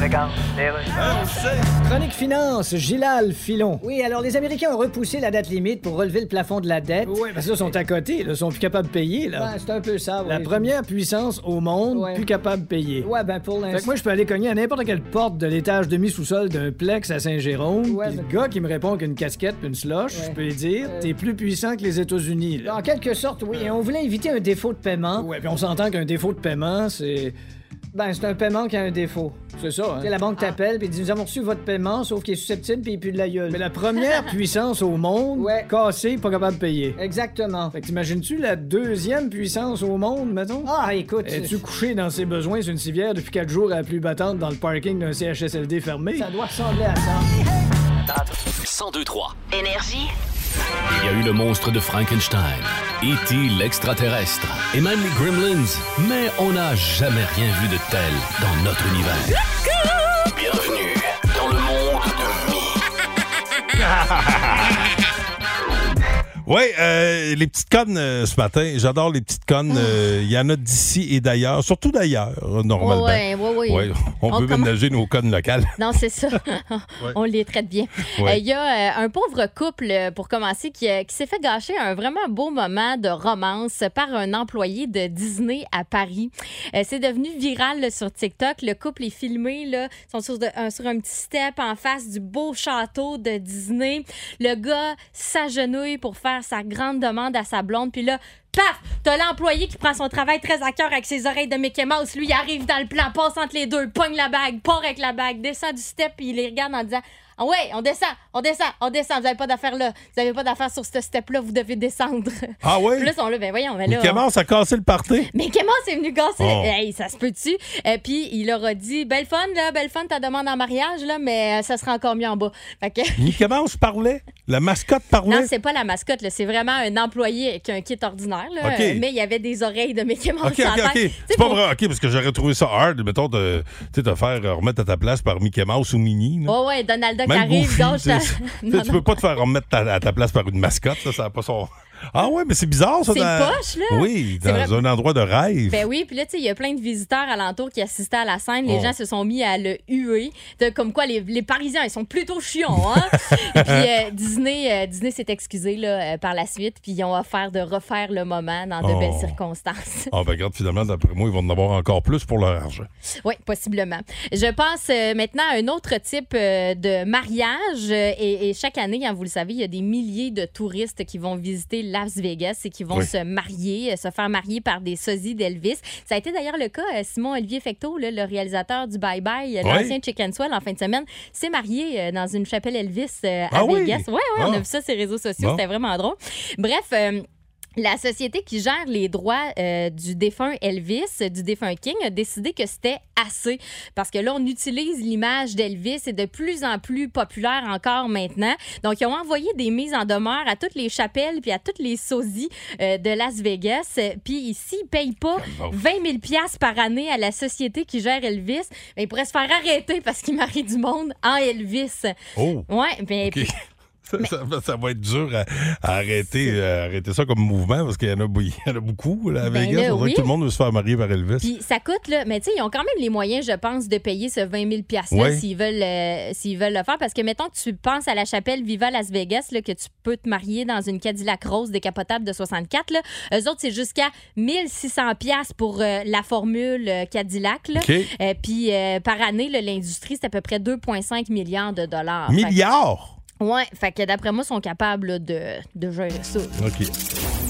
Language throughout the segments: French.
Regarde, Hein, on le sait. Chronique finance, Gilal Filon. Oui, alors les Américains ont repoussé la date limite pour relever le plafond de la dette. Oui, parce que là, ils sont à côté, là, ils sont plus capables de payer, là. c'est un peu ça, La première puissance au monde, Ouais. plus capable de payer. Ouais, ben pour Fait l'instant. que moi, je peux aller cogner à n'importe quelle porte de l'étage demi-sous-sol d'un plex à Saint-Jérôme. Ouais, le gars qui me répond qu'une casquette puis une Ouais. je peux lui dire Euh. T'es plus puissant que les États-Unis, là. En quelque sorte, oui. On voulait éviter un défaut de paiement. Ouais, puis on s'entend qu'un défaut de paiement, c'est. Ben, c'est un paiement qui a un défaut. C'est ça, hein? La banque t'appelle puis dit Nous avons reçu votre paiement, sauf qu'il est susceptible puis il pue de la gueule. Mais la première puissance au monde, Ouais. cassée, pas capable de payer. Exactement. Fait que t'imagines-tu la deuxième puissance au monde, mettons? Ah, écoute. Es-tu couché dans ses besoins sur une civière depuis quatre jours à la plus battante dans le parking d'un CHSLD fermé? Ça doit ressembler à ça. 1023. Énergie. Il y a eu le monstre de Frankenstein, E.T. l'extraterrestre et même les Gremlins, mais on n'a jamais rien vu de tel dans notre univers. Bienvenue dans le monde de Mi. Oui, euh, les petites connes euh, ce matin, j'adore les petites connes. euh, Il y en a d'ici et d'ailleurs, surtout d'ailleurs, normalement. Ouais, ouais. Ouais, on, On peut ménager nos connes locales. Non, c'est ça. On les traite bien. Il Ouais. y a un pauvre couple, pour commencer, qui, qui s'est fait gâcher un vraiment beau moment de romance par un employé de Disney à Paris. C'est devenu viral là, sur TikTok. Le couple est filmé, là, ils sont sur, de- un, sur un petit step en face du beau château de Disney. Le gars s'agenouille pour faire sa grande demande à sa blonde, puis là, paf! T'as l'employé qui prend son travail très à cœur avec ses oreilles de Mickey Mouse. Lui, il arrive dans le plan, passe entre les deux, pogne la bague, part avec la bague, descend du step, puis il les regarde en disant Ah ouais, on descend, on descend, on descend. Vous n'avez pas d'affaires là. Vous n'avez pas d'affaires sur ce step-là, vous devez descendre. Ah là, ils sont là, ben voyons, mais là. Il commence à casser le party. Mais comment c'est venu casser? Oh. Hey, ça se peut-tu? Euh, Puis il leur a dit Belle fun, là, belle fun, ta demande en mariage, là, mais euh, ça sera encore mieux en bas. Fait que. Mickey Mouse parlait. La mascotte parlait. Non, c'est pas la mascotte, là. c'est vraiment un employé avec un kit ordinaire, là. Mais il y avait des oreilles de Mickey Mouse OK, OK. OK. C'est pas pour- vrai. OK, parce que j'aurais trouvé ça hard, mettons, de te faire euh, remettre à ta place par Mickey Mouse ou Minnie. là. Oh ouais, Donald Duck arrive, Goofy, sais, Non, tu non. peux pas te faire remettre ta- à ta place par une mascotte, ça, ça n'a pas son. Ah ouais, mais c'est bizarre, ça. C'est dans- poche, là. Oui, dans vrai- un endroit de rêve. Ben oui, puis là, tu sais, il y a plein de visiteurs alentours qui assistaient à la scène. Les Oh. gens se sont mis à le huer. De- comme quoi, les, les Parisiens, ils sont plutôt chiants, hein? puis euh, Disney, euh, Disney s'est excusé là, euh, par la suite, puis ils ont offert de refaire le moment dans de Oh. belles circonstances. Ah ben regarde, finalement, d'après moi, ils vont en avoir encore plus pour leur argent. Oui, possiblement. Je passe maintenant à un autre type de mariage. et, et chaque année, hein, vous le savez, il y a des milliers de touristes qui vont visiter Las Vegas et qui vont Oui. se marier, euh, se faire marier par des sosies d'Elvis. Ça a été d'ailleurs le cas, euh, Simon-Olivier Fecteau, là, le réalisateur du Bye Bye, euh, Oui. l'ancien Chicken Swell, en fin de semaine, s'est marié dans une chapelle Elvis à Ah oui? Vegas. Ouais, ouais, on Ah. a vu ça sur les réseaux sociaux. Bon. C'était vraiment drôle. Bref, euh, la société qui gère les droits euh, du défunt Elvis, du défunt King, a décidé que c'était assez. Parce que là, on utilise l'image d'Elvis et de plus en plus populaire encore maintenant. Donc, ils ont envoyé des mises en demeure à toutes les chapelles puis à toutes les sosies euh, de Las Vegas. Puis ici, ils payent pas Calvaire. 20 000 piastres par année à la société qui gère Elvis. Mais ils pourraient se faire arrêter parce qu'ils marient du monde en Elvis. Oh! Ouais, ben, OK. Ça, ça va- ça va être dur à, à arrêter, euh, arrêter ça comme mouvement parce qu'il y en a, bou- il y en a beaucoup là, à Ben Vegas. là, oui. que tout le monde veut se faire marier par Elvis. Puis ça coûte, là, mais tu sais, ils ont quand même les moyens, je pense, de payer ce 20 000 $-là Ouais. s'ils veulent, euh, s'ils veulent le faire. Parce que, mettons que tu penses à la chapelle Viva Las Vegas, là, que tu peux te marier dans une Cadillac rose décapotable de 64. Là. Eux autres, c'est jusqu'à 1600 pièces pour euh, la formule Cadillac. Là. Euh, Puis par année, l'industrie, c'est à peu près 2,5 milliards de dollars. Milliards! Ouais, fait que d'après moi, ils sont capables là, de, de gérer ça. OK.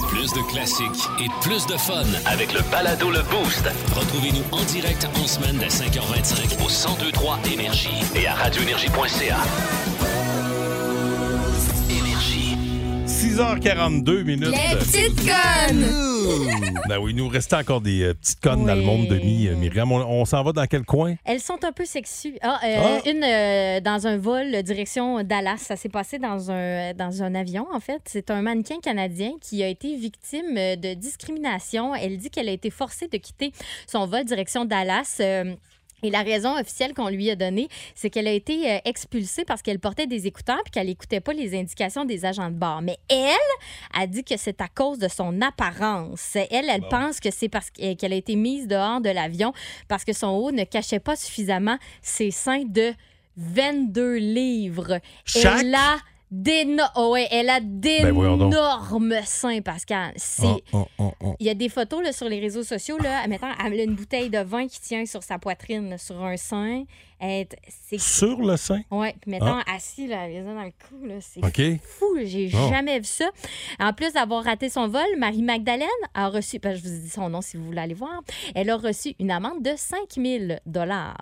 Plus de classiques et plus de fun. Avec le balado Le Boost Retrouvez-nous en direct en semaine dès 5h25 au 1023 Énergie et à radioénergie.ca. 6h42 minutes. petites connes! Ben oui, nous restait encore des euh, petites connes dans le monde de mi, euh, Myriam. On, on s'en va dans quel coin? Elles sont un peu sexues. Ah, euh, Ah. Une euh, dans un vol euh, direction Dallas. Ça s'est passé dans un, dans un avion, en fait. C'est un mannequin canadien qui a été victime euh, de discrimination. Elle dit qu'elle a été forcée de quitter son vol direction Dallas. euh, et la raison officielle qu'on lui a donnée, c'est qu'elle a été euh, expulsée parce qu'elle portait des écouteurs et qu'elle n'écoutait pas les indications des agents de bord. Mais elle a dit que c'est à cause de son apparence. Elle, elle pense que c'est parce qu'- qu'elle a été mise dehors de l'avion parce que son haut ne cachait pas suffisamment ses seins de 22 livres. Chaque? Elle a d'éno- oh ouais, elle a Ben, d'énormes seins, Pascal. C'est... Oh, oh, oh, oh. Il y a des photos là, sur les réseaux sociaux. Là, admettons, elle a une bouteille de vin qui tient sur sa poitrine, là, sur un sein. Elle C'est Sur le sein? Ouais, puis mettons, assis, là, les uns dans le cou, là, c'est OK. fou. J'ai jamais vu ça. En plus d'avoir raté son vol, Marie-Magdalène a reçu, que je vous ai dit son nom si vous voulez aller voir, elle a reçu une amende de 5000 dollars.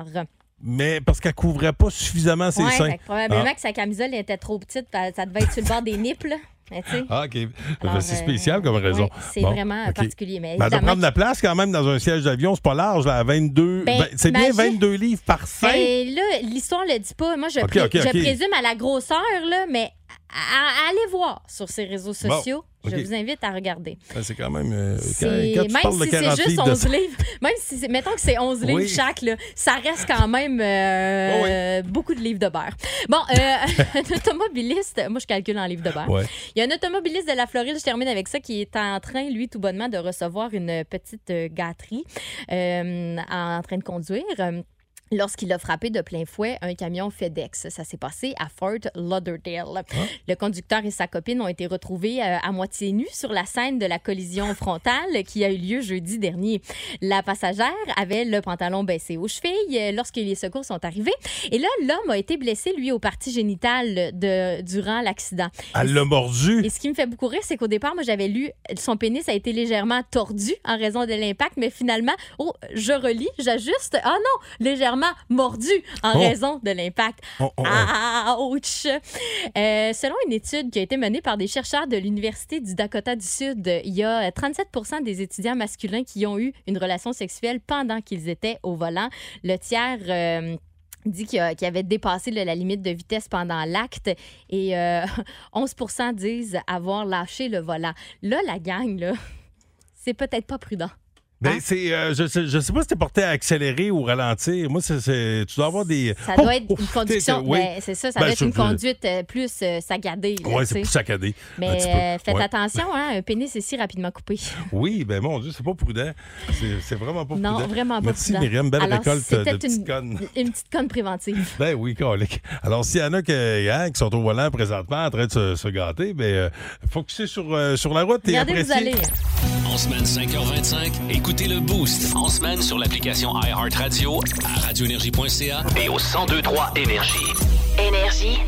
Mais parce qu'elle couvrait pas suffisamment ses Ouais, seins. fait que probablement Ah. que sa camisole était trop petite, ça devait être sur le bord des nippes, là. Mais. Ah, OK. Alors, c'est euh, spécial comme raison. ouais, c'est Bon, vraiment particulier. Mais Ben, elle doit prendre de la place quand même dans un siège d'avion. C'est pas large, là, à 22. Ben, ben, c'est bien imagine- 22 livres par sein. Ben, là, l'histoire le dit pas. Moi, je, pré- je présume à la grosseur, là, mais à- à- allez voir sur ses réseaux sociaux. Je vous invite à regarder. Ben, c'est quand même. euh, quand, C'est- quand tu même parles si c'est 40 juste livres de 11 sang- livres, même si mettons que c'est 11 livres chaque, là, ça reste quand même euh, Oh oui. beaucoup de livres de beurre. Bon, euh, un automobiliste, moi je calcule en livres de beurre. Ouais. Il y a un automobiliste de la Floride, je termine avec ça, qui est en train, lui, tout bonnement, de recevoir une petite euh, gâterie euh, en train de conduire. Lorsqu'il a frappé de plein fouet un camion FedEx. Ça s'est passé à Fort Lauderdale. Le conducteur et sa copine ont été retrouvés euh, à moitié nus sur la scène de la collision frontale qui a eu lieu jeudi dernier. La passagère avait le pantalon baissé aux chevilles euh, lorsque les secours sont arrivés. Et là, l'homme a été blessé, lui, au partie génital de, durant l'accident. Elle l'a mordu. Et ce qui me fait beaucoup rire, c'est qu'au départ, moi, j'avais lu son pénis a été légèrement tordu en raison de l'impact, mais finalement, oh, je relis, j'ajuste. Ah non, légèrement mordu en Oh. raison de l'impact. Oh, oh, oh. Ouch! Euh, selon une étude qui a été menée par des chercheurs de l'Université du Dakota du Sud, il y a 37 des étudiants masculins qui ont eu une relation sexuelle pendant qu'ils étaient au volant. Le tiers. euh, dit qu'il avait dépassé la limite de vitesse pendant l'acte et euh, 11 disent avoir lâché le volant. Là, la gang, là, c'est peut-être pas prudent. Ben, c'est, euh, je, sais, je sais pas si t'es porté à accélérer ou ralentir. Moi, c'est, c'est- tu dois avoir des. Ça Oh, doit être une conduction. oui. ben, c'est ça, ça Ben, doit être je- une je- conduite euh, plus euh, saccadée. là, Ouais, tu c'est sais. plus saccadé. un Mais petit peu. euh, faites Ouais. attention, hein, un pénis est si rapidement coupé. Oui, ben mon Dieu, c'est pas prudent. C'est, c'est vraiment pas Non, prudent. vraiment pas Merci, prudent. Myriam. Belle Alors, récolte c'était de petites une- connes. Une petite conne préventive. Ben oui, colique. Alors, s'il y en a que, hein, qui sont au volant présentement en train de se, se gâter, ben, euh, sur, euh, sur la route et Regardez où vous appréciez. allez. En semaine 5h25, écoutez le Boost. En semaine sur l'application iHeartRadio, à radioénergie.ca et au 1023 Énergie. Énergie.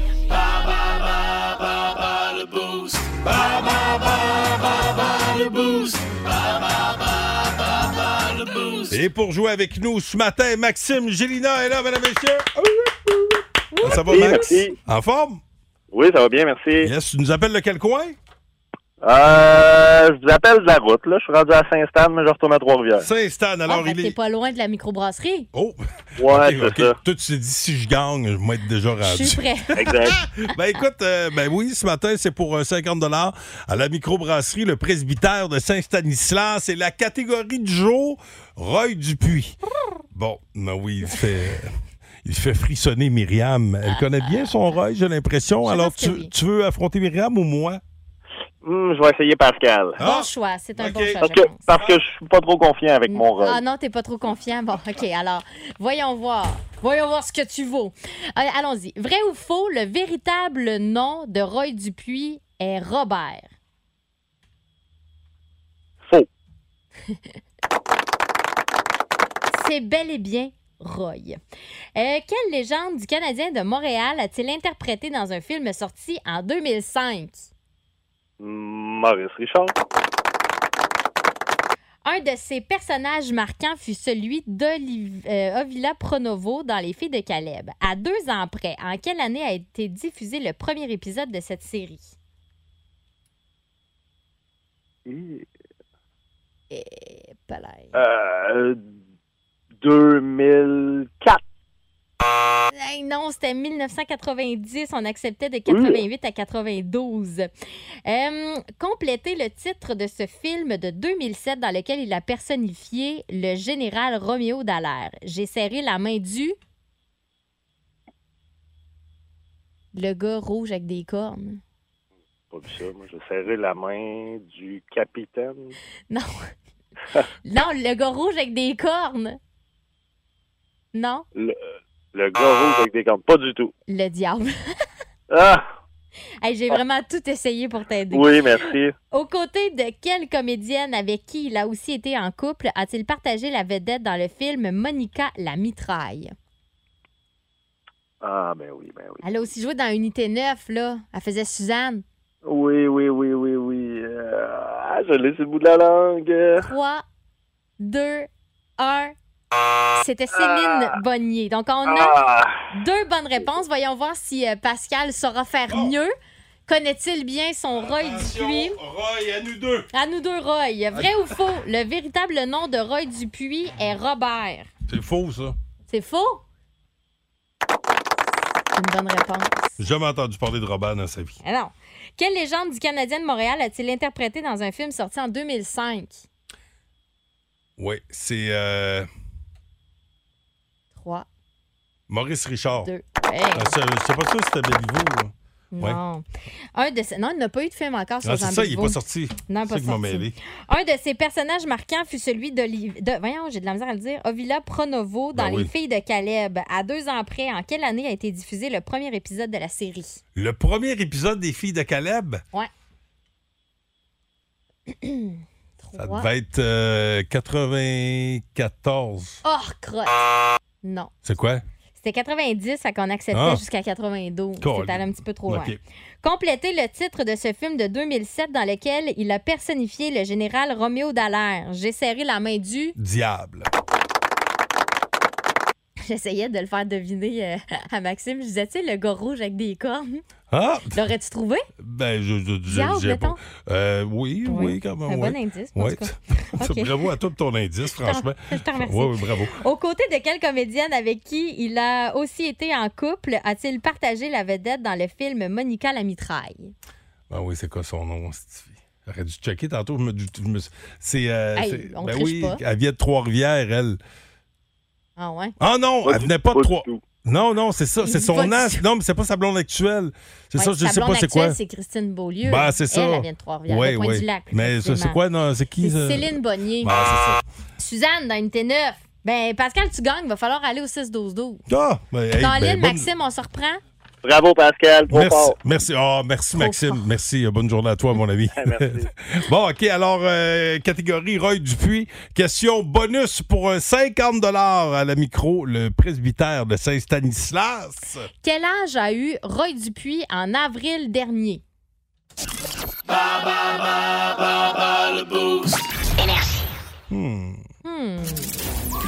Et pour jouer avec nous ce matin, Maxime Gélina est là, mesdames et messieurs. Ça va, Max? merci. En forme? Oui, ça va bien, merci. Yes, tu nous appelles de quel coin? Euh, je vous appelle de la route, là. Je suis rendu à Saint-Stan, mais je retourne à Trois-Rivières. Saint-Stan, Ah, alors fait il t'es est... pas loin de la microbrasserie. Oh! Ouais, Ok, c'est ça. Toi, tu t'es dit, si je gagne, je vais être déjà Je rendu. suis prêt. Exact. ben écoute, euh, ben oui, ce matin, c'est pour euh, 50 à la microbrasserie Le Presbytère de Saint-Stanislas. C'est la catégorie du jour, Roy Dupuis. Bon, ben oui, il fait... Il fait frissonner Myriam. Elle connaît bien son Roy, j'ai l'impression. Je Alors, tu, oui. tu veux affronter Myriam ou moi? Hum, je vais essayer Pascal. Ah, Bon choix, c'est un bon choix, Parce je que, pense. parce que je suis pas trop confiant avec mon rôle. Ah non, t'es pas trop confiant? Bon, OK, alors, voyons voir. Voyons voir ce que tu vaux. Allez, Allons-y. Vrai ou faux, le véritable nom de Roy Dupuis est Robert? Faux. C'est bel et bien Roy. Euh, quelle légende du Canadien de Montréal a-t-il interprété dans un film sorti en 2005? Maurice Richard. Un de ses personnages marquants fut celui d'Ovila Pronovo dans Les Filles de Caleb. À deux ans près, en quelle année a été diffusé le premier épisode de cette série? palais. Euh, 2004. Hey, non, c'était 1990. On acceptait de 88 à 92. Euh, complétez le titre de ce film de 2007 dans lequel il a personnifié le général Roméo Dallaire. J'ai serré la main du... Le gars rouge avec des cornes. Pas vu ça. Moi, j'ai serré la main du capitaine. Non. non, le gars rouge avec des cornes. Non, Le, le gars rouge avec des cornes. Pas du tout. le diable. Ah! Hey, J'ai vraiment tout essayé pour t'aider. Oui, merci. Aux côtés de quelle comédienne avec qui il a aussi été en couple a-t-il partagé la vedette dans le film Monica la mitraille? Ah, ben oui, ben oui. Elle a aussi joué dans Unité 9, là. Elle faisait Suzanne. Oui, oui, oui, oui, oui. Euh, ah, je l'ai sur le bout de la langue. 3, 2, 1. C'était Céline Bonnier. Donc, on a Ah! deux bonnes réponses. Voyons voir si euh, Pascal saura faire mieux. Connaît-il bien son Roy Dupuis? Roy, à nous deux. À nous deux, Roy. Vrai ou faux? Le véritable nom de Roy Dupuis est Robert? C'est faux, ça. C'est faux? C'est une bonne réponse. J'ai jamais entendu parler de Robert dans sa vie. Ah non. Quelle légende du Canadien de Montréal a-t-il interprété dans un film sorti en 2005? Oui, c'est euh, 3, Maurice Richard. 2, Ah, c'est- Je sais pas ça si c'était Béliveau. là. ouais. Non. Un de. Non, il n'a pas eu de film encore sur Ah, Jean c'est ça, il est Béliveau. pas sorti. Non, C'est pas ça qui m'a sorti. mêlé. Un de ses personnages marquants fut celui d'Olivier. De... Voyons, j'ai de la misère à le dire. Ovila Pronovo dans Ben Les. Filles de Caleb. À deux ans près, en quelle année a été diffusé le premier épisode de la série? Le premier épisode des filles de Caleb, ça Trois. devait être euh, 94. Oh, crotte! Non. C'est quoi? C'était 90, fait qu'on acceptait Ah. jusqu'à 92. Colin. C'était allé un petit peu trop loin. Complétez le titre de ce film de 2007 dans lequel il a personnifié le général Roméo Dallaire. J'ai serré la main du... Diable. J'essayais de le faire deviner euh, à Maxime. Je disais, tu sais, le gars rouge avec des cornes. Ah! L'aurais-tu trouvé? Ben, je, je, je, Diable, j'ai pas- mettons. Euh, oui, oui, Oui. quand même. Un bon indice, tout bravo à pour ton indice, franchement. Je te remercie. Oui, oui, bravo. Aux côtés de quelle comédienne avec qui il a aussi été en couple a-t-il partagé la vedette dans le film Monica la mitraille? Ah oui, c'est quoi son nom, fille? J'aurais dû checker tantôt. C'est. euh, Hey, on ben triche oui, pas. elle vient de Trois-Rivières, elle. Ah ouais? Ah non, Pas elle venait pas de Trois. Non, non, c'est ça, c'est son tout. Non, mais c'est pas sa blonde actuelle. C'est ça, je sa sais pas c'est quoi. C'est Christine Beaulieu. Bah, c'est ça. Elle, elle vient de Trois-Rivières, Oui, oui. Mais ça, c'est quoi, non? C'est qui, C'est ça? Céline Bonnier. Bah, c'est Suzanne, dans une T9. Ben, Pascal, tu gagnes. Va falloir aller au 6-12-12. ça. Ah! Ben, hey, Caroline, ben, bonne- Maxime, on se reprend? Bravo, Pascal. Trop Merci, fort. merci, Ah, merci Maxime. fort. Merci. Bonne journée à toi, mon ami. Merci. bon, OK. Alors, euh, catégorie Roy Dupuis. Question bonus pour un 50 à la micro, le presbytère de Saint-Stanislas. Quel âge a eu Roy Dupuis en avril dernier? Hmm. Hmm.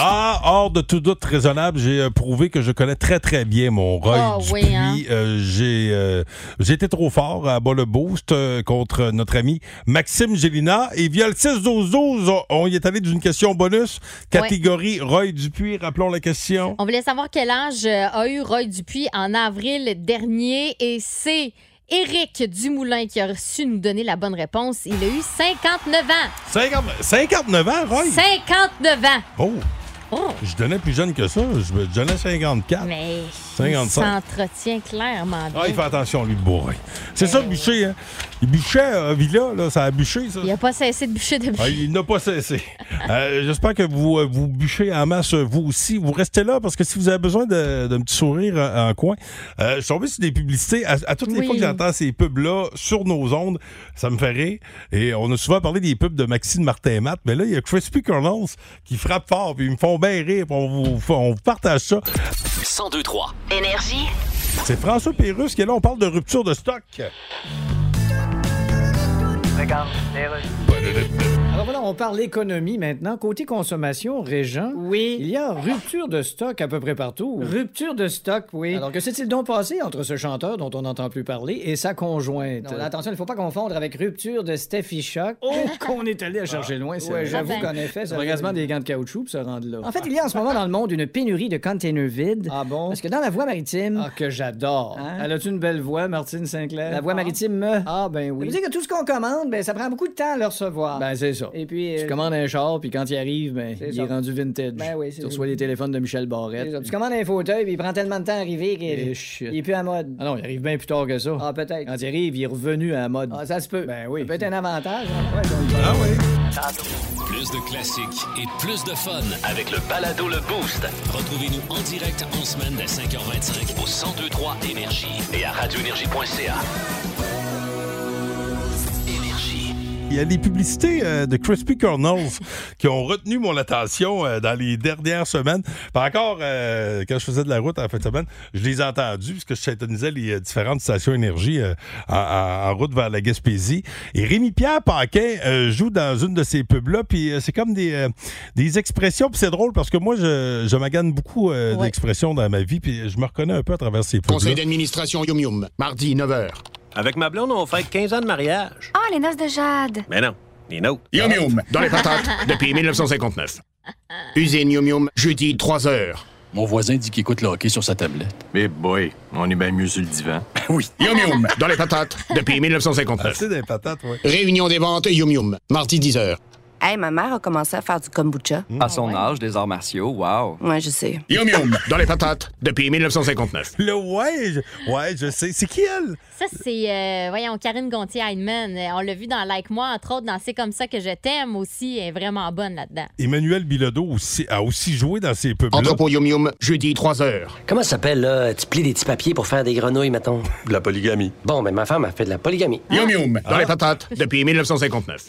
Ah, hors de tout doute raisonnable, j'ai euh, prouvé que je connais très, très bien mon Roy Ah, Dupuis. oui, hein? Euh, j'ai, euh, j'ai été trop fort à bas le boost euh, contre notre ami Maxime Gélina. Et via le 6-12-12, on, y est allé d'une question bonus. Catégorie Roy Dupuis. Rappelons la question. On voulait savoir quel âge a eu Roy Dupuis en avril dernier et c'est Éric Dumoulin qui a su nous donner la bonne réponse. Il a eu 59 ans. 50 59 ans, Roy? 59 ans. Oh, Oh, je donnais plus jeune que ça. Je donnais 54. mais 55. il s'entretient clairement bien. Ah, il fait attention, lui, le bourrin. C'est ça, Bûcher, hein? Il bûchait à Villa, là, ça a bûché, ça. Il n'a pas cessé de bûcher depuis. Ah, il n'a pas cessé. Euh, J'espère que vous, euh, vous bûchez en masse, euh, vous aussi. Vous restez là parce que si vous avez besoin d'un petit sourire en, en coin, euh, je suis tombé sur des publicités. À, à toutes les Oui. fois que j'entends ces pubs-là sur nos ondes, ça me fait rire. Et on a souvent parlé des pubs de Maxime Martin Matt, mais là, il y a Crispy Kernels qui frappent fort, puis ils me font bien rire, puis on vous, on vous partage ça. 1023 Énergie. C'est François Pérusse qui est là. On parle de rupture de stock. Regarde, les Alors voilà, on parle économie maintenant. Côté consommation, Régent. Oui. Il y a rupture de stock à peu près partout. Rupture de stock, oui. Alors que s'est-il donc passé entre ce chanteur dont on n'entend plus parler et sa conjointe? Non, attention, il ne faut pas confondre avec rupture de Steffi Shock. Oh, qu'on est allé à chercher loin, c'est Ouais, vrai. j'avoue Ah ben. qu'en effet, C'est ça quasiment des gants de caoutchouc pour se rendre là. En fait, il y a en ce moment dans le monde une pénurie de containers vides. Ah bon? Parce que dans la voie maritime, Ah, que j'adore. Hein? Elle a-tu une belle voix, Martine Sinclair? la voie Ah. maritime me. Ah, ben Ça oui. veut dire que tout ce qu'on commande, ben, ça prend beaucoup de temps à le recevoir. Ben, c'est ça. Et puis. Tu euh, commandes un char, puis quand il arrive, ben, il ça. est rendu vintage. Ben oui, Tu reçois les téléphones de Michel Barrette. Tu commandes un fauteuil, puis il prend tellement de temps à arriver qu'il Eh, shit. il est plus à mode. Ah non, il arrive bien plus tard que ça. Ah, peut-être. Quand il arrive, il est revenu à la mode. Ah, ça se peut. Ben oui. Ça peut être un avantage. hein. Ouais, donc, Ah oui. Plus de classiques et plus de fun avec le balado Le Boost. Retrouvez-nous en direct en semaine dès 5h25 au 1023 Énergie et à radioénergie.ca. Il y a des publicités euh, de Crispy Kernels qui ont retenu mon attention euh, dans les dernières semaines. Par encore, euh, quand je faisais de la route en fin de semaine, je les ai entendus puisque je syntonisais les euh, différentes stations énergie euh, en, en- en route vers la Gaspésie. Et Rémi-Pierre Paquin euh, joue dans une de ces pubs-là, puis euh, c'est comme des, euh, des expressions, puis c'est drôle parce que moi, je, je magane beaucoup euh, Ouais. d'expressions dans ma vie, puis je me reconnais un peu à travers ces pubs-là. Conseil d'administration Yum Yum, mardi 9h. Avec ma blonde, on fait 15 ans de mariage. Ah, les noces de Jade. Mais non, les nôtres. Yum Yum, dans les patates, depuis 1959. Usine Yum Yum, jeudi 3h. Mon voisin dit qu'il écoute le hockey sur sa tablette. Mais boy, on est bien mieux sur le divan. Oui. Yum Yum, dans les patates, depuis 1959. Assez des patates, ouais. Réunion des ventes Yum Yum, mardi 10h. Hey, ma mère a commencé à faire du kombucha. À son âge, des arts martiaux, wow. Ouais, je sais. Yum Yum, dans les patates, depuis 1959. Le ouais, je, ouais, je sais. C'est qui elle? Ça, c'est, euh, voyons, Karine Gontier-Heinemann. Euh, On l'a vu dans Like Moi, entre autres, dans C'est comme ça que je t'aime aussi. Elle est vraiment bonne là-dedans. Emmanuel Bilodeau aussi, a aussi joué dans ces pubs-là. Entrepôt Yum Yum, jeudi 3h. Comment ça s'appelle, là? Tu plies des petits papiers pour faire des grenouilles, mettons? De la polygamie. Bon, ben ma femme a fait de la polygamie. Yum Yum, dans les patates, depuis 1959.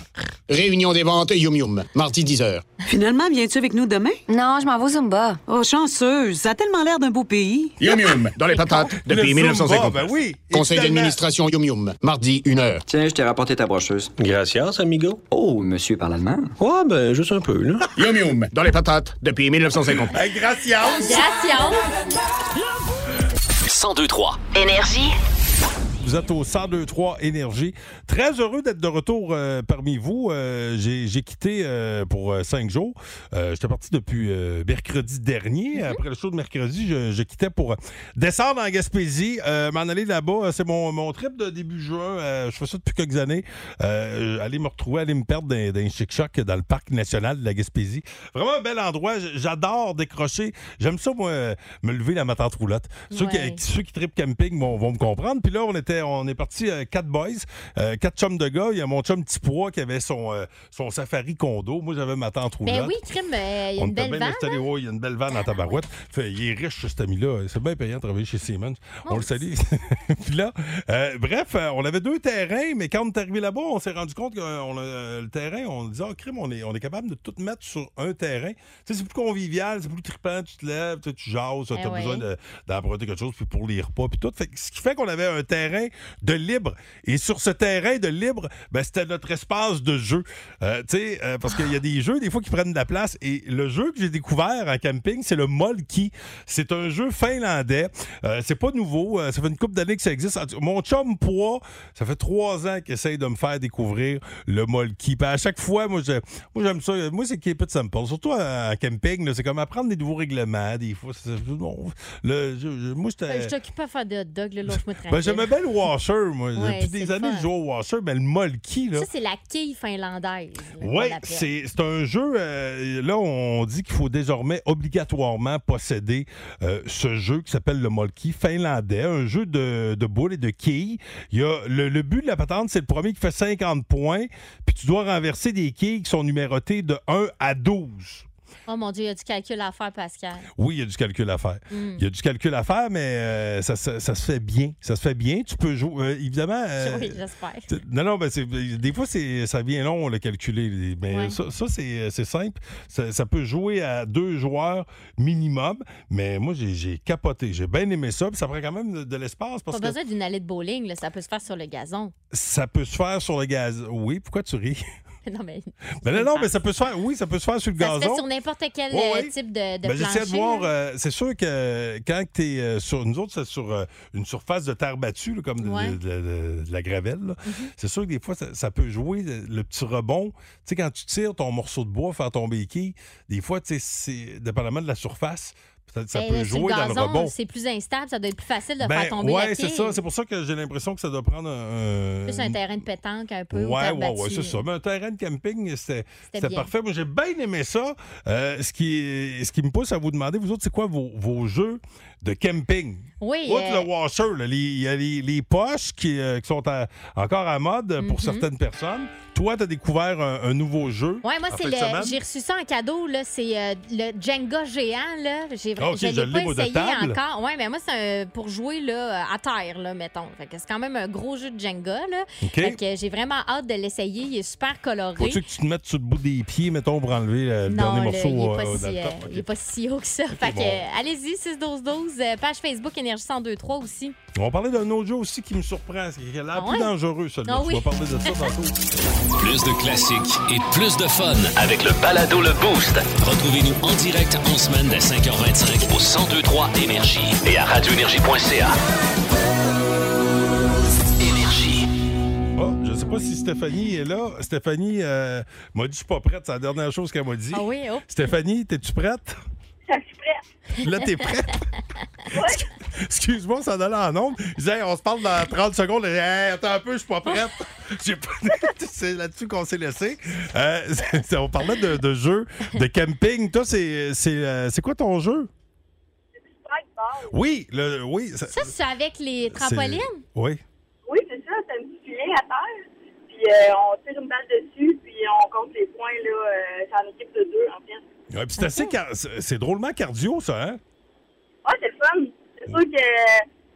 Réunion des ventes Yum Yum, mardi 10h. Finalement, viens-tu avec nous demain? Non, je m'en vais au Zumba. Oh, chanceuse. Ça a tellement l'air d'un beau pays. Yum Yum, dans les patates, Le depuis Zumba, 1959. ben oui, Conseil évidemment. d'administration Yum Yum, mardi 1h. Tiens, je t'ai rapporté ta brocheuse. Gracias, amigo. Oh, monsieur parle allemand? Ouais, ben, juste un peu, là. Yum Yum, dans les patates, depuis 1959. Hey, gracias! Gracias! 1023 Énergie. Vous êtes au 1023 Énergie. Très heureux d'être de retour euh, parmi vous. Euh, J'ai j'ai quitté euh, pour cinq jours. J'étais parti depuis mercredi dernier. Après le show de mercredi, je, je quittais pour descendre en Gaspésie, m'en aller là-bas. C'est mon, mon trip de début juin. Je fais ça depuis quelques années. Aller me retrouver, aller me perdre dans, un chic-choc dans le parc national de la Gaspésie. Vraiment un bel endroit. J'adore décrocher. J'aime ça, moi, me lever la matin roulotte. Ceux, Ouais. qui, ceux qui tripent camping vont, vont me comprendre. Puis là, on était, on est parti euh, quatre boys, euh, quatre chums de gars. Il y a mon chum Petit Pois qui avait son, euh, son safari condo. Moi, j'avais ma tente roulotte. Ben oui, crime, euh, il y a une belle vanne. Ouais, il y a une belle vanne dans ta barouette. Fait, il est riche, cet ami-là. C'est bien payant de travailler chez Siemens. On le salue. Puis là, bref, on avait deux terrains, mais quand on est arrivé là-bas, on s'est rendu compte que le terrain, on disait, oh, crime, on est, on est capable de tout mettre sur un terrain. Tu sais, c'est plus convivial, c'est plus trippant. Tu te lèves, tu jases, tu as Eh ouais. besoin d'emprunter quelque chose, puis pour les repas, puis tout. Fait ce qui fait qu'on avait un terrain de libre. Et sur ce terrain de libre, ben, c'était notre espace de jeu. Euh, euh, parce qu'il y a des jeux, des fois, qui prennent de la place. Et le jeu que j'ai découvert en camping, c'est le Molki. C'est un jeu finlandais. Euh, c'est pas nouveau. Euh, ça fait une couple d'années que ça existe. Mon chum Poids, ça fait trois ans qu'il essaye de me faire découvrir le Molki. À chaque fois, moi, je- moi, j'aime ça. Moi, c'est keep it simple. Surtout en camping, là, c'est comme apprendre des nouveaux règlements. Des fois, c'est- bon, le, je- je- moi, Ben, j'étais. Je t'occupe pas à faire de hot dog, là, lâche-moi tranquille. Ben, j'aimais bien le washer, moi. Ouais, Depuis des années, fun. je joue au washer, mais le molki, là. Ça, c'est la quille finlandaise. Oui, c'est un jeu. euh, là, on dit qu'il faut désormais obligatoirement posséder euh, ce jeu qui s'appelle le Molki finlandais, un jeu de, de boules et de quilles. Il y a, le, le but de la patente, c'est le premier qui fait 50 points, puis tu dois renverser des quilles qui sont numérotées de 1 à 12. Oh mon Dieu, il y a du calcul à faire, Pascal. Oui, il y a du calcul à faire. Mm. Il y a du calcul à faire, mais euh, ça, ça- ça se fait bien. Ça se fait bien. Tu peux jouer. euh, évidemment. euh, oui, j'espère. non, non, ben c'est- des fois, ça vient long, le calculer. Mais Ouais. ça, ça, c'est, simple. Ça, ça peut jouer à deux joueurs minimum. Mais moi, j'ai, capoté. J'ai bien aimé ça. Puis ça prend quand même de, de l'espace Pas que besoin d'une allée de bowling, là, ça peut se faire sur le gazon. ça peut se faire sur le gaz. Oui, pourquoi tu ris? non, mais. Ben non, non, mais ça peut se faire. Oui, ça peut se faire sur le Ça se gazon. fait sur n'importe quel Ouais, euh, ouais. type de, de Ben, J'essaie de voir, euh, c'est sûr que quand tu es sur, nous autres, c'est sur euh, une surface de terre battue, là, comme de, Ouais. de- de- de la gravelle. Mhm. C'est sûr que des fois, ça, ça peut jouer le, petit rebond. Tu sais, quand tu tires ton morceau de bois, faire tomber les quilles, des fois, tu sais, c'est dépendamment de la surface, peut-être ça Ben, peut jouer dans le rebond. C'est plus instable, ça doit être plus facile de Ben, faire tomber la ouais, c'est ça. C'est pour ça que j'ai l'impression que ça doit prendre un. Plus un terrain de pétanque un peu. ou Ouais, ouais, ouais, c'est ça. Mais un terrain de camping, c'était parfait. Moi, j'ai bien aimé ça. Euh, ce, qui, ce qui me pousse à vous demander, vous autres, c'est quoi vos, vos jeux de camping? Oui, Outre euh, le washer, il y a les, les poches qui, euh, qui sont à- encore à mode pour Mhm. certaines personnes. Toi, tu as découvert un, un nouveau jeu. Ouais, moi, c'est le. J'ai reçu ça en cadeau, là. C'est euh, le Jenga géant, là. J'ai Ah, ok, je je l'ai pas essayé encore. Ouais, mais moi, c'est un- pour jouer, là, à terre, là, mettons. Fait que c'est quand même un gros jeu de Jenga, là. OK. Fait que j'ai vraiment hâte de l'essayer. Il est super coloré. Faut-tu que tu te mettes sur le bout des pieds, mettons, pour enlever le Non, dernier morceau il n'est euh, pas, si, le euh, top? il est pas si haut que ça. fait que, bon. euh, allez-y, 6-12-12, euh, page Facebook Énergie 1023 aussi. On va parler d'un autre jeu aussi qui me surprend. C'est qui a l'air Ah plus dangereux, celui-là. Ah oui. vas parler de ça tantôt. Plus de classiques et plus de fun avec le balado Le Boost. Retrouvez-nous en direct en semaine dès 5h25 au 1023 Énergie et à radioénergie.ca. Énergie. Oh, je sais pas si Stéphanie est là. Stéphanie euh, m'a dit je suis pas prête. C'est la dernière chose qu'elle m'a dit. Ah oui, oh. Stéphanie, es-tu prête? Je suis prête. Là, t'es prête? Excuse-moi, ça donne en nombre. Hey, on se parle dans 30 secondes. Hey, attends un peu, je suis pas prête. J'ai pas... c'est là-dessus qu'on s'est laissé. Euh, c'est- on parlait de, de jeux de camping. Toi, c'est, c'est, euh, c'est quoi ton jeu? Oui, le, oui. Ça, c'est avec les trampolines? Oui. Oui, c'est ça, c'est un petit filet à terre. Puis euh, on tire une balle dessus, puis on compte les points, là. euh, c'est en équipe de deux, en fait. Ouais, puis c'est assez car- c'est c'est drôlement cardio, ça, hein? Ah, c'est le fun. C'est sûr que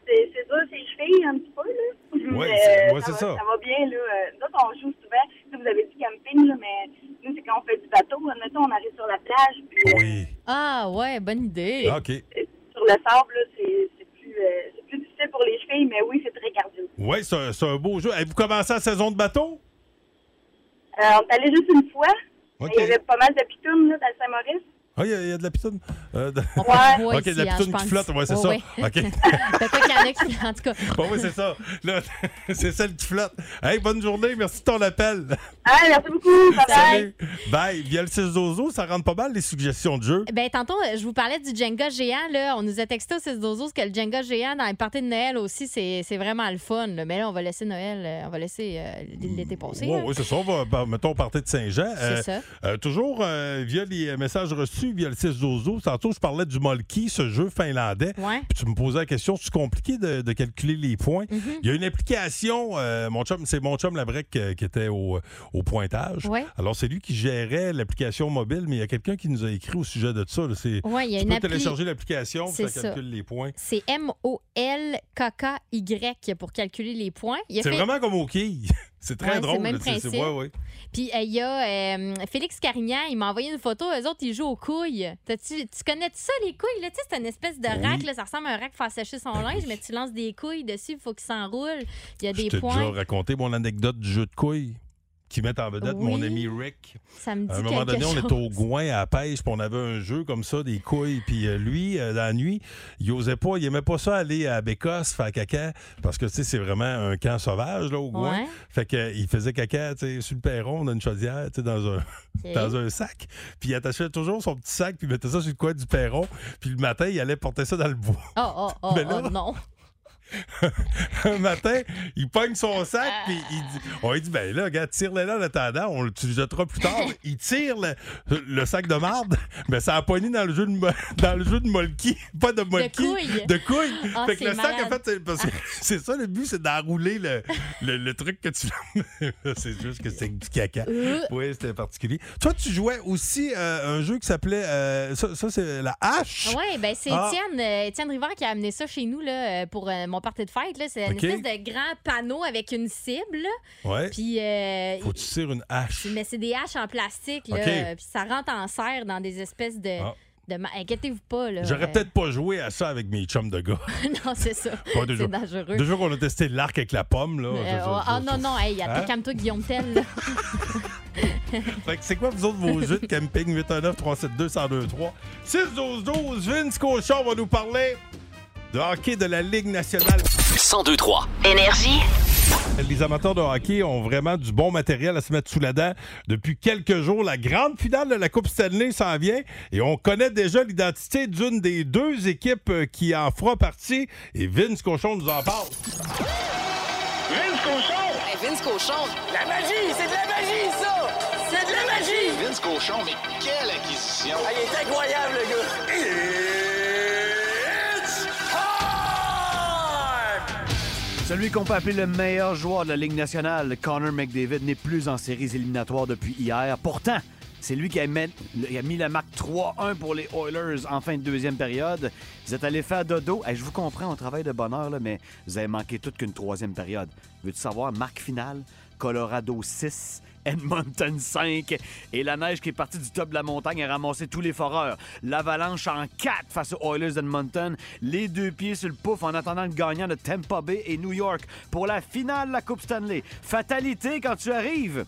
c'est c'est dur ses chevilles un petit peu, là. Ouais, Mais, c'est- euh, ouais, c'est va- ça. Ça va bien, là. Euh, Nous autres, on joue souvent. Si vous avez dit camping, là, mais nous, c'est quand on fait du bateau. Admettons, on arrive sur la plage, puis euh, Oui. Ah, ouais, bonne idée. Ah, OK. sur le sable, là, c'est c'est plus, euh, c'est plus difficile pour les chevilles, mais oui, c'est très cardio. Oui, c'est un, c'est un beau jeu. Avez-vous commencé la saison de bateau? Euh, on est allé juste une fois. Il y avait pas mal de pitounes, là, dans Saint-Maurice. Ah, il y, a- il y a de la pitoune. Euh, de- de bois OK, de la hein, pitoune qui flotte. Ouais, c'est Ouais, ça. ouais. OK. Peut-être qu'il y en a qui, en tout cas. bon, oui, c'est ça. Là, c'est celle qui flotte. Hey, bonne journée. Merci de ton appel. Ah, merci beaucoup. Bye. Salut. Bye. Via le 6 dozo, ça rentre pas mal les suggestions de jeu. Ben, tantôt, euh, je vous parlais du Jenga géant. Là. On nous a texté au 6 12 que le Jenga géant dans les parties de Noël aussi, c'est c'est vraiment le fun. là. Mais là, on va laisser Noël, euh, on va laisser euh, l'été passé. Oui, oui, c'est ça. On va, par- mettons, partir de Saint-Jean. C'est ça. euh, toujours euh, via les messages reçus via le 6 dozo. Tantôt, je parlais du Molki, ce jeu finlandais. Ouais. Puis tu me posais la question, c'est compliqué de, de calculer les points. Mhm. Il y a une application, euh, mon chum, c'est mon chum Labrec euh, qui était au, au pointage. Ouais. Alors, c'est lui qui gérait l'application mobile, mais il y a quelqu'un qui nous a écrit au sujet de ça. là. Ouais, il y a tu une peux appli- télécharger l'application, ça calcule les points. C'est M-O-L-K-K-Y pour calculer les points. C'est fait- vraiment comme au quilles. C'est très Ouais, c'est drôle. le même principe. ouais, ouais. Puis euh, il y a euh, Félix Carignan, il m'a envoyé une photo. Eux autres, ils jouent aux couilles. Tu connais ça, les couilles? Là? Tu sais, c'est une espèce de Oui. rack. Là, ça ressemble à un rack pour sécher son linge, mais tu lances des couilles dessus, il faut qu'il s'enroule. Il y a Je des points. déjà raconté mon anecdote du jeu de couilles qui met en vedette Oui. mon ami Rick. Ça me dit À un moment donné, on était au Gouin à la pêche, puis on avait un jeu comme ça, des couilles. Puis euh, lui, euh, la nuit, il osait pas, il aimait pas ça aller à Bécosse faire caca, parce que tu sais, c'est vraiment un camp sauvage là, au Gouin. Ouais. Fait que, euh, il faisait caca tu sais, sur le perron, dans une chaudière, tu sais, dans un, dans un sac. Puis il attachait toujours son petit sac, puis il mettait ça sur le coin du perron. Puis le matin, il allait porter ça dans le bois. Oh, oh, oh, Mais là- oh, non. Un matin, il pogne son sac, puis il dit, on lui dit, ben là, regarde, tire-le là en attendant, on le jettera plus tard. Il tire le, le sac de marde, mais ça a pogné dans le jeu de, dans le jeu de Molki, pas de Molki, couilles. de couilles. Ah, fait que c'est le sac, en malade. fait, c'est, ça le but, c'est d'enrouler le, le, le truc que tu C'est juste que c'est du caca. Euh. Oui, c'était particulier. Toi, tu jouais aussi euh, un jeu qui s'appelait, euh, ça, ça, c'est la hache. Oui, ben c'est Ah. Étienne, euh, Étienne Rivard qui a amené ça chez nous là, pour mon party de fête. là. C'est une OK. espèce de grand panneau avec une cible. Ouais. Puis, euh, Faut que tu tires une hache. mais c'est des haches en plastique. Là, OK. euh, Puis ça rentre en serre dans des espèces de. Ah. de ma- Inquiétez-vous pas. Là, J'aurais Euh, peut-être pas joué à ça avec mes chums de gars. non, c'est ça. Pas c'est dangereux. Déjà qu'on a testé l'arc avec la pomme, là. Euh, Je- je- ah je- non, non, hey, Hein? calme-toi, Guillaume Tell. là. Fait que c'est quoi, vous autres, vos jeux de camping? 819-372-1023? 6-12-12, Vince Cochon va nous parler de hockey de la Ligue nationale. 1023. Énergie. Les amateurs de hockey ont vraiment du bon matériel à se mettre sous la dent. Depuis quelques jours, la grande finale de la Coupe Stanley s'en vient et on connaît déjà l'identité d'une des deux équipes euh, qui en fera partie. Et Vince Cochon nous en parle. Vince Cochon! Vince Cochon! La magie! C'est de la magie, ça! C'est de la magie! Vince Cochon, mais quelle acquisition! Ah, il est incroyable, le gars! Celui qu'on peut appeler le meilleur joueur de la Ligue nationale, Connor McDavid, n'est plus en séries éliminatoires depuis hier. Pourtant, c'est lui qui a, mis la marque 3-1 pour les Oilers en fin de deuxième période. Vous êtes allé faire dodo. Hey, je vous comprends, on travaille de bonne heure, là, mais vous avez manqué toute qu'une troisième période. Veux-tu savoir, marque finale? Colorado 6, Edmonton 5. Et la neige qui est partie du top de la montagne a ramassé tous les foreurs. L'avalanche en 4 face aux Oilers d'Edmonton. Les deux pieds sur le pouf en attendant le gagnant de Tampa Bay et New York pour la finale de la Coupe Stanley. Fatalité quand tu arrives.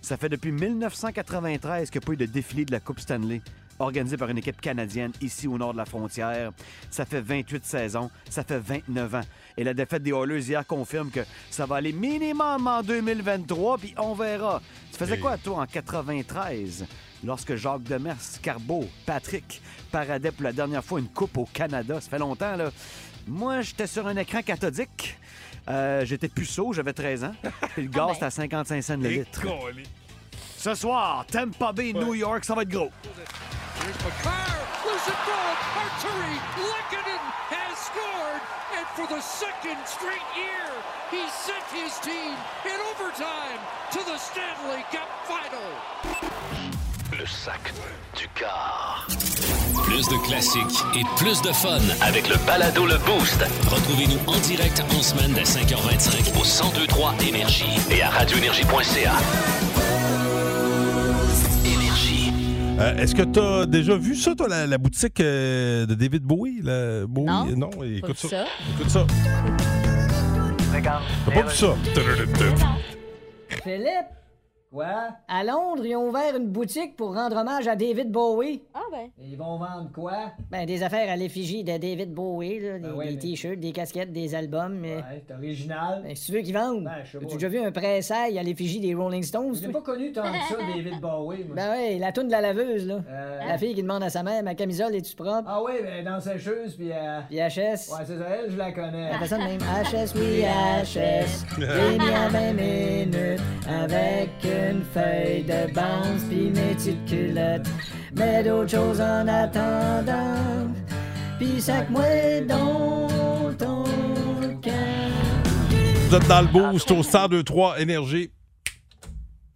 Ça fait depuis 1993 qu'il n'y pas eu de défilé de la Coupe Stanley organisé par une équipe canadienne ici au nord de la frontière. Ça fait 28 saisons, ça fait 29 ans. Et la défaite des Oilers hier confirme que ça va aller minimum en 2023, puis on verra. Tu faisais quoi, toi, en 93, lorsque Jacques Demers, Carbeau, Patrick paradaient pour la dernière fois une coupe au Canada? Ça fait longtemps, là. Moi, j'étais sur un écran cathodique. Euh, j'étais puceau, j'avais 13 ans. Puis le gaz, c'était à 55 cents le litre. Ce soir, Tampa Bay, New York, ça va être gros. Here's McCarr, and goal. Arturi Lekanen has scored, and for the second straight year, he sent his team in overtime to the Stanley Cup Final. Le sac du car. Plus de classiques et plus de fun avec le balado Le Boost. Retrouvez-nous en direct en semaine dès 5h25 au 1023 Énergie et à radioénergie.ca. Euh, Est-ce que tu as déjà vu ça, toi, la, la boutique euh, de David Bowie? la Bowie? Non, écoute vu ça. ça. Écoute ça. T'as pas vu ça? Philippe? Quoi? À Londres, ils ont ouvert une boutique pour rendre hommage à David Bowie. Ah ben. Ils vont vendre quoi? Ben, des affaires à l'effigie de David Bowie, là, des, ouais, des mais- t-shirts, des casquettes, des albums. Mais... Ouais, c'est original. Ben, si tu veux qu'ils vendent. Ben, je sais As-tu déjà vu un pressail à l'effigie des Rolling Stones? J'ai pas connu tant que ça, David Bowie, moi. Ben ouais, la toune de la laveuse, là. Euh, La fille qui demande à sa mère, ma camisole, est-tu propre? Ah oui, ben dans sécheuse, puis... Euh... Puis HS. Ouais, c'est ça, elle, je la connais. Ça de même. HS, oui, HS. J'ai à 20 minutes avec une feuille de bounce pis mes petites culottes. Mais d'autres choses en attendant. Pis sac-moi dans ton cœur. Vous êtes dans le boost au 1023 Énergie.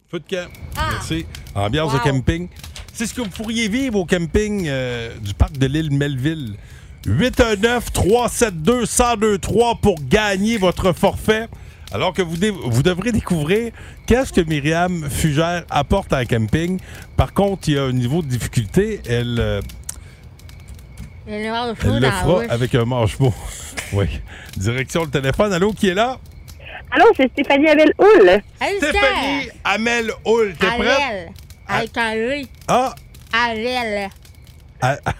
Feu de camp. Merci. Ambiance de camping. C'est ce que vous pourriez vivre au camping euh, du parc de l'île Melville. 819-372-1023 pour gagner votre forfait. Alors que vous, dé- vous devrez découvrir qu'est-ce que Myriam Fugère apporte à un camping. Par contre, il y a un niveau de difficulté. Elle, euh, Il y a une elle le fera avec un manche-mot. oui. Direction le téléphone. Allô, qui est là? Allô, c'est Stéphanie Abel Houle. Stéphanie Amel Hull, t'es prête? Avec un E. Ah! Abel. Ah, ah,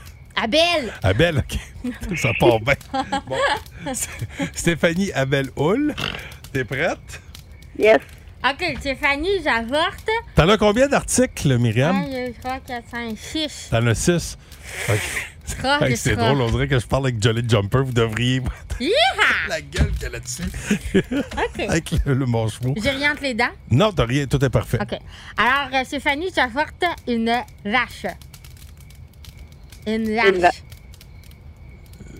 Abel. Abel, OK. Ça part bien. Bon. Stéphanie Abel Hull, t'es prête? Yes. OK, Stéphanie, j'avorte. T'en as combien d'articles, 1, Myriam? 2, 3, 4, 5, 6. T'en as six. OK. Croche Hey, de c'est croche. drôle, on dirait que je parle avec Jolly Jumper. Vous devriez. La gueule qu'elle a dessus. OK. avec le, le manchemot. J'ai rien entre les dents? Non, t'as rien, tout est parfait. OK. Alors, euh, Stéphanie, j'avorte une vache. Une vache.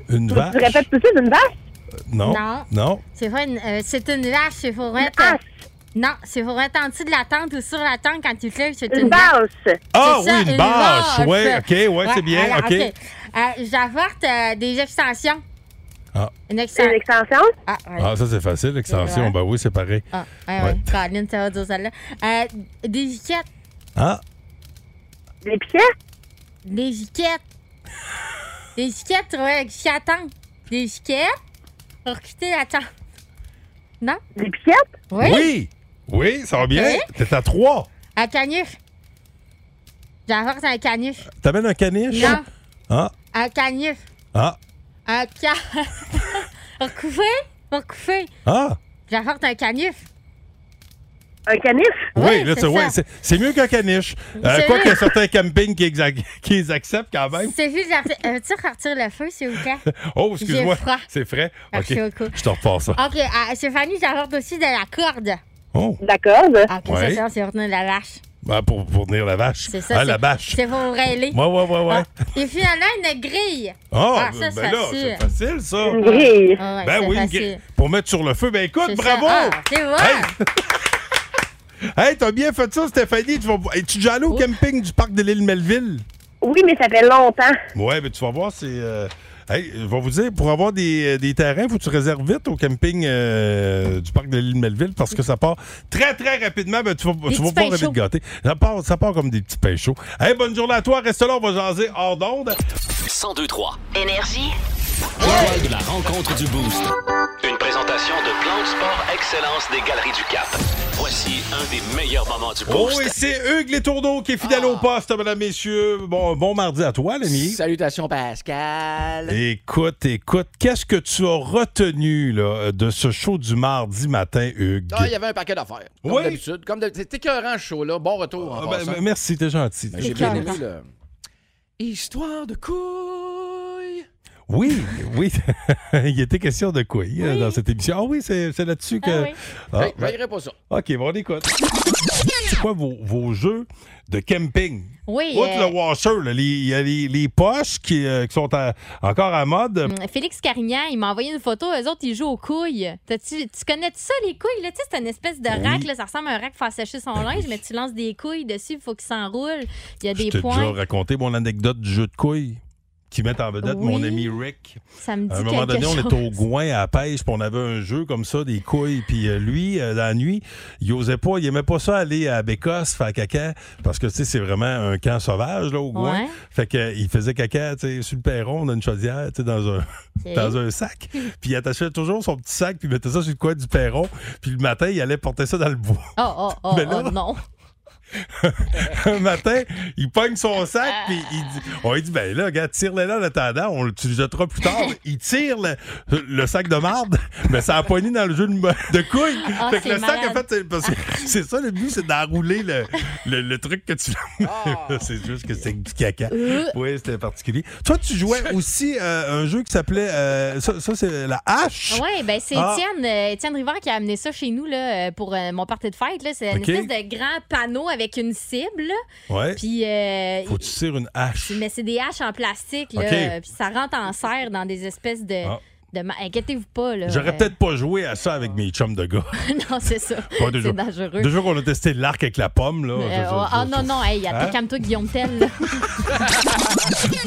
Une vache? Tu répètes tout de suite une vache? Non. Non. Non. C'est pas une, euh, c'est une vache, c'est pour mettre. Non, c'est pour mettre en dessous de la tente ou sur la tente quand tu te lèves, c'est une, Une bâche. Ah oui, une bâche. bâche. Ouais, OK, ouais, c'est bien. alors, OK. Euh, J'avorte euh, des extensions. Ah. Une, extension. Une extension? Ah, ouais. Ah, ça, c'est facile, l'extension. Ouais. Ben oui, c'est pareil. Ah, ouais, Ouais. ouais. Caroline, ça va dire celle-là. Euh, des giquettes. Ah, Des piquets? Des giquettes. Des giquettes, ouais, qui attendent. Des giquettes pour quitter la tente. Non? Des piquettes? Oui. oui. Oui, ça va bien. T'es à trois. Un canif. J'avorte un canif. T'amènes un caniche? Non. Ah, Un canif. ah, Un can... Recouvert? Recouvert. ah. J'avorte un canif. Un canif? Oui, là, c'est ouais, ça. mieux qu'un caniche. Euh, quoi qu'il y a certains campings qui, les acceptent quand même. C'est juste, euh, tu retires le feu, s'il vous plaît? Oh, excuse-moi. C'est frais? Merci OK. beaucoup. Je te repars ça. OK, euh, Stéphanie, j'apporte aussi de la corde. Oh. D'accord. OK, Ouais. c'est ça, c'est retenir la vache. Ben, pour, pour tenir la vache. C'est ça. Ah, la bâche. C'est pour rêler. Ouais, ouais, ouais, ouais. Et finalement, une grille. Ah, Ah, ça, ben là, facile. c'est facile, ça. Une grille. Ah ouais, ben oui, une facile. grille. Pour mettre sur le feu. Ben écoute, bravo! ça. Ah, c'est vrai. Hey, t'as bien fait ça, Stéphanie. Tu vas... Es-tu déjà allé au camping du parc de l'île Melville? Oui, mais ça fait longtemps. Ouais, mais tu vas voir, c'est. euh, Hey, je vais vous dire, pour avoir des, des terrains, faut que tu réserves vite au camping euh, du parc de l'île Melville parce que ça part très, très rapidement. Ben, tu vas, tu vas petits pas pains rêver de chauds. gâter. Ça part, ça part comme des petits pains chauds. Hey, bonne journée à toi. Reste là, on va jaser hors d'onde. 1023. Énergie. L'étoile de la rencontre du Boost. Une présentation de Plan de Sport Excellence des Galeries du Cap. Voici un des meilleurs moments du Oh, Boost. et c'est Hugues Les Tourneaux qui est fidèle au poste, mesdames, messieurs. Bon, bon mardi à toi, l'ami. Salutations, Pascal. Écoute, écoute, qu'est-ce que tu as retenu là, de ce show du mardi matin, Hugues? Ah, il y avait un paquet d'affaires. Comme Oui. d'habitude. Comme d'hab- C'était écœurant, ce show-là. Bon retour en Ah, ben, ben, merci, t'es gentil. Ben, J'ai bien aimé le... Histoire de couilles. Oui, oui. Il était question de quoi euh, dans cette émission? Ah oui, c'est c'est là-dessus que. Ah oui. Ah, Hey, ben, pas ça. OK, bon, on écoute. C'est quoi vos, vos jeux de camping? Oui, Outre euh, le washer, là, les- il y a les, les poches qui, euh, qui sont à- encore à mode. Hum, Félix Carignan, il m'a envoyé une photo. Eux autres, ils jouent aux couilles. T'as-tu- tu connais ça, les couilles? Là? Tu sais, c'est une espèce de rack. Là, ça ressemble à un rack pour faire sécher son linge, mais tu lances des couilles dessus, il faut qu'il s'enroule. Il y a Je des t'ai déjà points. raconté mon anecdote du jeu de couilles qui met en vedette Oui. mon ami Rick. Ça me dit À un moment donné, on était au Gouin à la pêche, puis on avait un jeu comme ça, des couilles. Puis euh, lui, euh, la nuit, il osait pas, il aimait pas ça aller à Bécosse faire caca, parce que tu sais, c'est vraiment un camp sauvage là, au Gouin. Ouais. Fait que, euh, il faisait caca tu sais, sur le perron, dans une chaudière, tu sais, dans un, dans un sac. Puis il attachait toujours son petit sac, puis il mettait ça sur le coin du perron. Puis le matin, il allait porter ça dans le bois. Oh, oh, oh, Mais là- oh, non. un matin, il pogne son sac, puis il dit, on lui dit, ben là, regarde, tire-le là en attendant, on le plus tard. il tire le, le sac de marde, mais ça a poigné dans le jeu de, de couilles. Ah, fait que le sac, en fait, c'est, parce que c'est ça le but, c'est d'enrouler le, le, le truc que tu. c'est juste que c'est du caca. Euh. Oui, c'était particulier. Toi, tu jouais aussi euh, un jeu qui s'appelait. euh, ça, ça, c'est la hache. Oui, ben c'est Ah. Étienne, euh, Étienne Rivard qui a amené ça chez nous là, pour mon party de fête. là. C'est une OK. espèce de grand panneau avec une cible. Ouais. Puis, euh, Faut que tu tires une hache. mais c'est des haches en plastique. Là, Puis ça rentre en serre dans des espèces de. Ah. Ma- Inquiétez-vous pas. Là, J'aurais Euh, peut-être pas joué à ça avec mes chums de gars. non, c'est ça. C'est dangereux. Déjà qu'on a testé l'arc avec la pomme, là. Euh, ah je- non, non, hey, Hein? calme-toi, Guillaume Tell. là.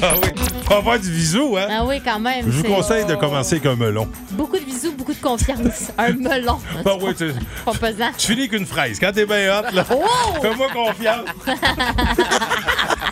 Ah oui, faut avoir du visou, hein? ah oui, quand même. Je vous conseille de commencer avec un melon. Beaucoup de bisous, beaucoup de confiance. Un melon. Ah oui, tu, Pas pesant. tu finis qu'une fraise. Quand t'es bien hot, là, Wow! fais-moi confiance.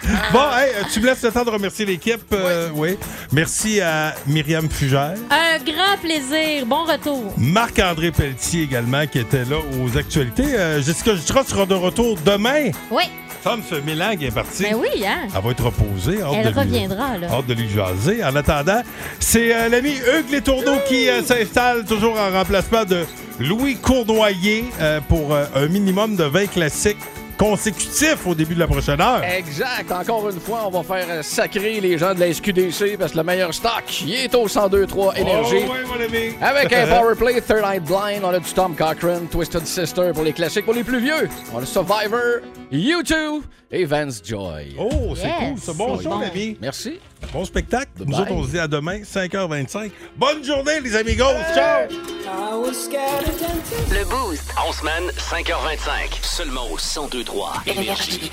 Bon, hey, euh, tu me laisses le temps de remercier l'équipe. euh, oui. Merci à Myriam Fugère. Un grand plaisir. Bon retour. Marc-André Pelletier également, qui était là aux actualités. Euh, Jessica Jutra sera de retour demain. Oui. Femme Fémélan qui est partie. Ben oui, hein? Elle va être reposée. Hâte Elle de lui- reviendra, là. Hâte de lui jaser. En attendant, c'est euh, l'ami Hugues Létourneau qui euh, s'installe toujours en remplacement de Louis Cournoyer euh, pour euh, un minimum de 20 classiques consécutifs au début de la prochaine heure. Exact. Encore une fois, on va faire sacrer les gens de la SQDC parce que le meilleur stock, il est au 102.3 Énergie. Oh, ouais, mon ami. Avec un powerplay Third Eye Blind, on a du Tom Cochrane, Twisted Sister pour les classiques. Pour les plus vieux, on a Survivor, U2 et Vance Joy. Oh, c'est cool. C'est bon show, l'ami. Merci. Bon spectacle. Nous Bye. autres, on se dit à demain, 5h25. Bonne journée, les amigos. Ciao! Le Boost. En semaine, 5h25. Seulement au 1023 Énergie.